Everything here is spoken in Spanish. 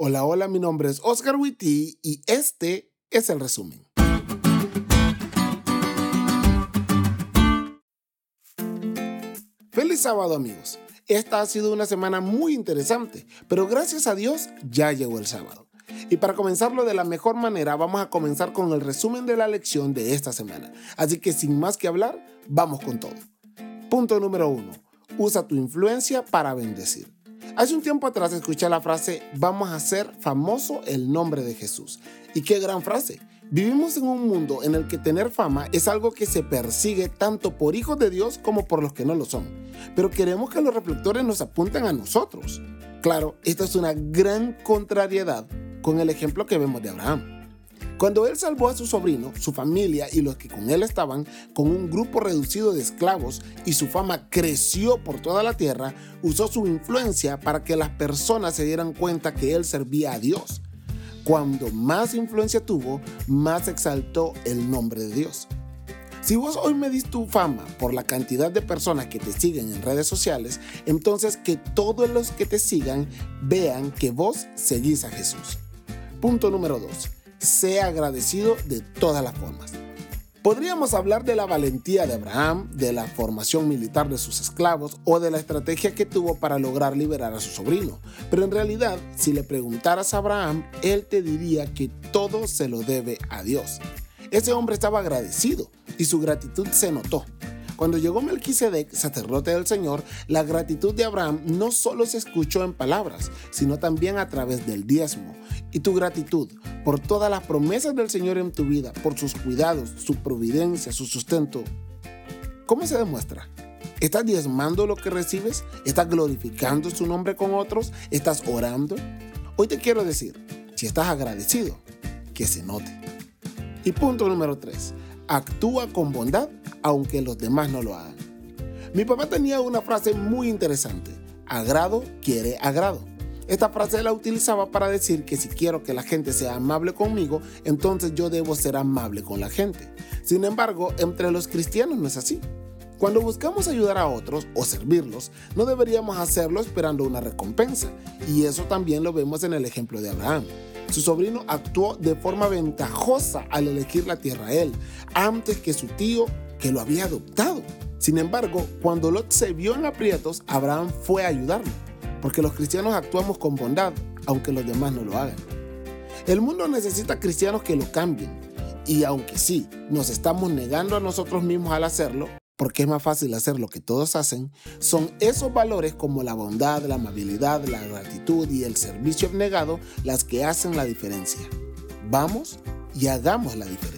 Hola, hola, mi nombre es Oscar Witty y este es el resumen. Feliz sábado amigos. Esta ha sido una semana muy interesante, pero gracias a Dios ya llegó el sábado. Y para comenzarlo de la mejor manera, vamos a comenzar con el resumen de la lección de esta semana. Así que sin más que hablar, vamos con todo. Punto número uno. Usa tu influencia para bendecir. Hace un tiempo atrás escuché la frase, vamos a hacer famoso el nombre de Jesús. Y qué gran frase. Vivimos en un mundo en el que tener fama es algo que se persigue tanto por hijos de Dios como por los que no lo son. Pero queremos que los reflectores nos apunten a nosotros. Claro, esta es una gran contrariedad con el ejemplo que vemos de Abraham. Cuando él salvó a su sobrino, su familia y los que con él estaban, con un grupo reducido de esclavos y su fama creció por toda la tierra, usó su influencia para que las personas se dieran cuenta que él servía a Dios. Cuando más influencia tuvo, más exaltó el nombre de Dios. Si vos hoy medís tu fama por la cantidad de personas que te siguen en redes sociales, entonces que todos los que te sigan vean que vos seguís a Jesús. Punto número 2 sea agradecido de todas las formas. Podríamos hablar de la valentía de Abraham, de la formación militar de sus esclavos o de la estrategia que tuvo para lograr liberar a su sobrino. Pero en realidad, si le preguntaras a Abraham, él te diría que todo se lo debe a Dios. Ese hombre estaba agradecido y su gratitud se notó. Cuando llegó Melquisedec, sacerdote del Señor, la gratitud de Abraham no solo se escuchó en palabras, sino también a través del diezmo. Y tu gratitud por todas las promesas del Señor en tu vida, por sus cuidados, su providencia, su sustento, ¿cómo se demuestra? ¿Estás diezmando lo que recibes? ¿Estás glorificando su nombre con otros? ¿Estás orando? Hoy te quiero decir, si estás agradecido, que se note. Y punto número 3. Actúa con bondad aunque los demás no lo hagan. Mi papá tenía una frase muy interesante. Agrado quiere agrado. Esta frase la utilizaba para decir que si quiero que la gente sea amable conmigo, entonces yo debo ser amable con la gente. Sin embargo, entre los cristianos no es así. Cuando buscamos ayudar a otros o servirlos, no deberíamos hacerlo esperando una recompensa. Y eso también lo vemos en el ejemplo de Abraham. Su sobrino actuó de forma ventajosa al elegir la tierra a él, antes que su tío que lo había adoptado. Sin embargo, cuando Lot se vio en aprietos, Abraham fue a ayudarlo, porque los cristianos actuamos con bondad, aunque los demás no lo hagan. El mundo necesita cristianos que lo cambien, y aunque sí, nos estamos negando a nosotros mismos al hacerlo, porque es más fácil hacer lo que todos hacen, son esos valores como la bondad, la amabilidad, la gratitud y el servicio abnegado las que hacen la diferencia. Vamos y hagamos la diferencia.